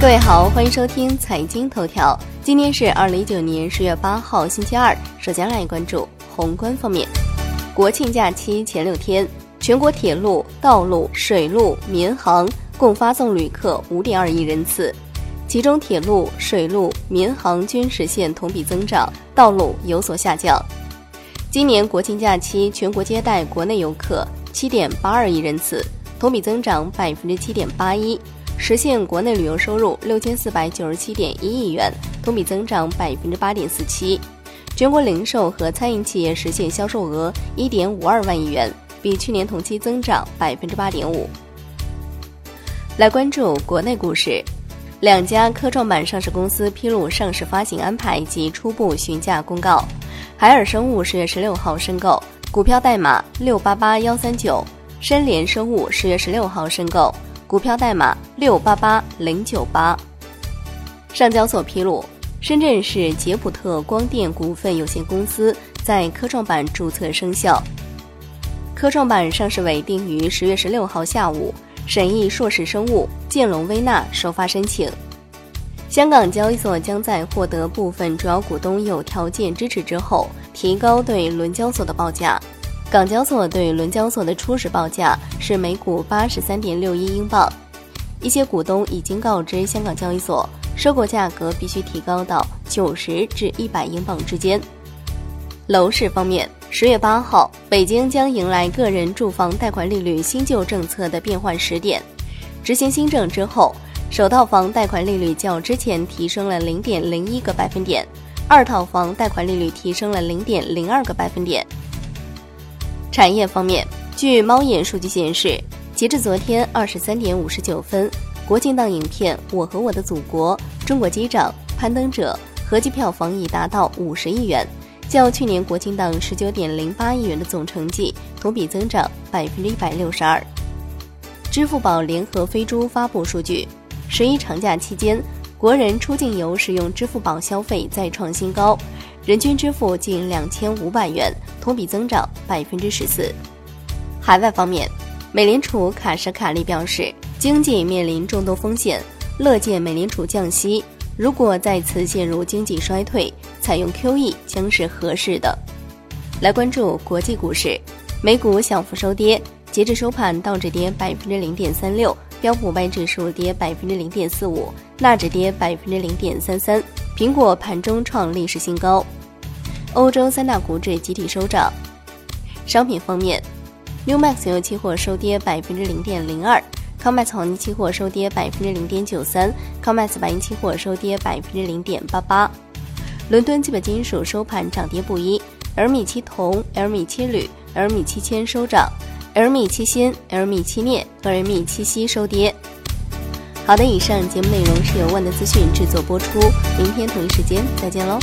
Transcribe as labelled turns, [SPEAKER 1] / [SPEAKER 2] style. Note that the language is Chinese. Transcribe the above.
[SPEAKER 1] 各位好，欢迎收听财经头条。今天是二零一九年十月八号，星期二。首先来关注宏观方面。国庆假期前六天，全国铁路、道路、水路、民航共发送旅客五点二亿人次，其中铁路、水路、民航均实现同比增长，道路有所下降。今年国庆假期，全国接待国内游客七点八二亿人次，同比增长百分之七点八一。实现国内旅游收入六千四百九十七点一亿元，同比增长百分之八点四七。全国零售和餐饮企业实现销售额一点五二万亿元，比去年同期增长百分之八点五。来关注国内股市，两家科创板上市公司披露上市发行安排及初步询价公告。海尔生物十月十六号申购，股票代码六八八幺三九；深联生物十月十六号申购。股票代码六八八零九八。上交所披露，深圳市捷普特光电股份有限公司在科创板注册生效。科创板上市委定于十月十六号下午审议硕士生物、建龙微纳首发申请。香港交易所将在获得部分主要股东有条件支持之后，提高对伦交所的报价。港交所对伦交所的初始报价是每股八十三点六一英镑，一些股东已经告知香港交易所，收购价格必须提高到九十至一百英镑之间。楼市方面，十月八号，北京将迎来个人住房贷款利率新旧政策的变换时点。执行新政之后，首套房贷款利率较之前提升了零点零一个百分点，二套房贷款利率提升了零点零二个百分点。产业方面，据猫眼数据显示，截至昨天二十三点五十九分，国庆档影片《我和我的祖国》《中国机长》《攀登者》合计票房已达到五十亿元，较去年国庆档十九点零八亿元的总成绩同比增长百分之一百六十二。支付宝联合飞猪发布数据，十一长假期间，国人出境游使用支付宝消费再创新高。人均支付近两千五百元，同比增长百分之十四。海外方面，美联储卡什卡利表示，经济面临众多风险，乐见美联储降息。如果再次陷入经济衰退，采用 QE 将是合适的。来关注国际股市，美股小幅收跌，截至收盘，道指跌百分之零点三六，标普五百指数跌百分之零点四五，纳指跌百分之零点三三。苹果盘中创历史新高，欧洲三大股指集体收涨。商品方面，Newmax 原油期货收跌百分之零点零二，COMEX 黄金期货收跌百分之零点九三，COMEX 白银期货收跌百分之零点八八。伦敦基本金属收盘涨跌不一，L 米七铜、L 米七铝、L 米七铅收涨，L 米七锌、L 米七镍和 L 米七锡收跌。好的，以上节目内容是由万德资讯制作播出，明天同一时间再见喽。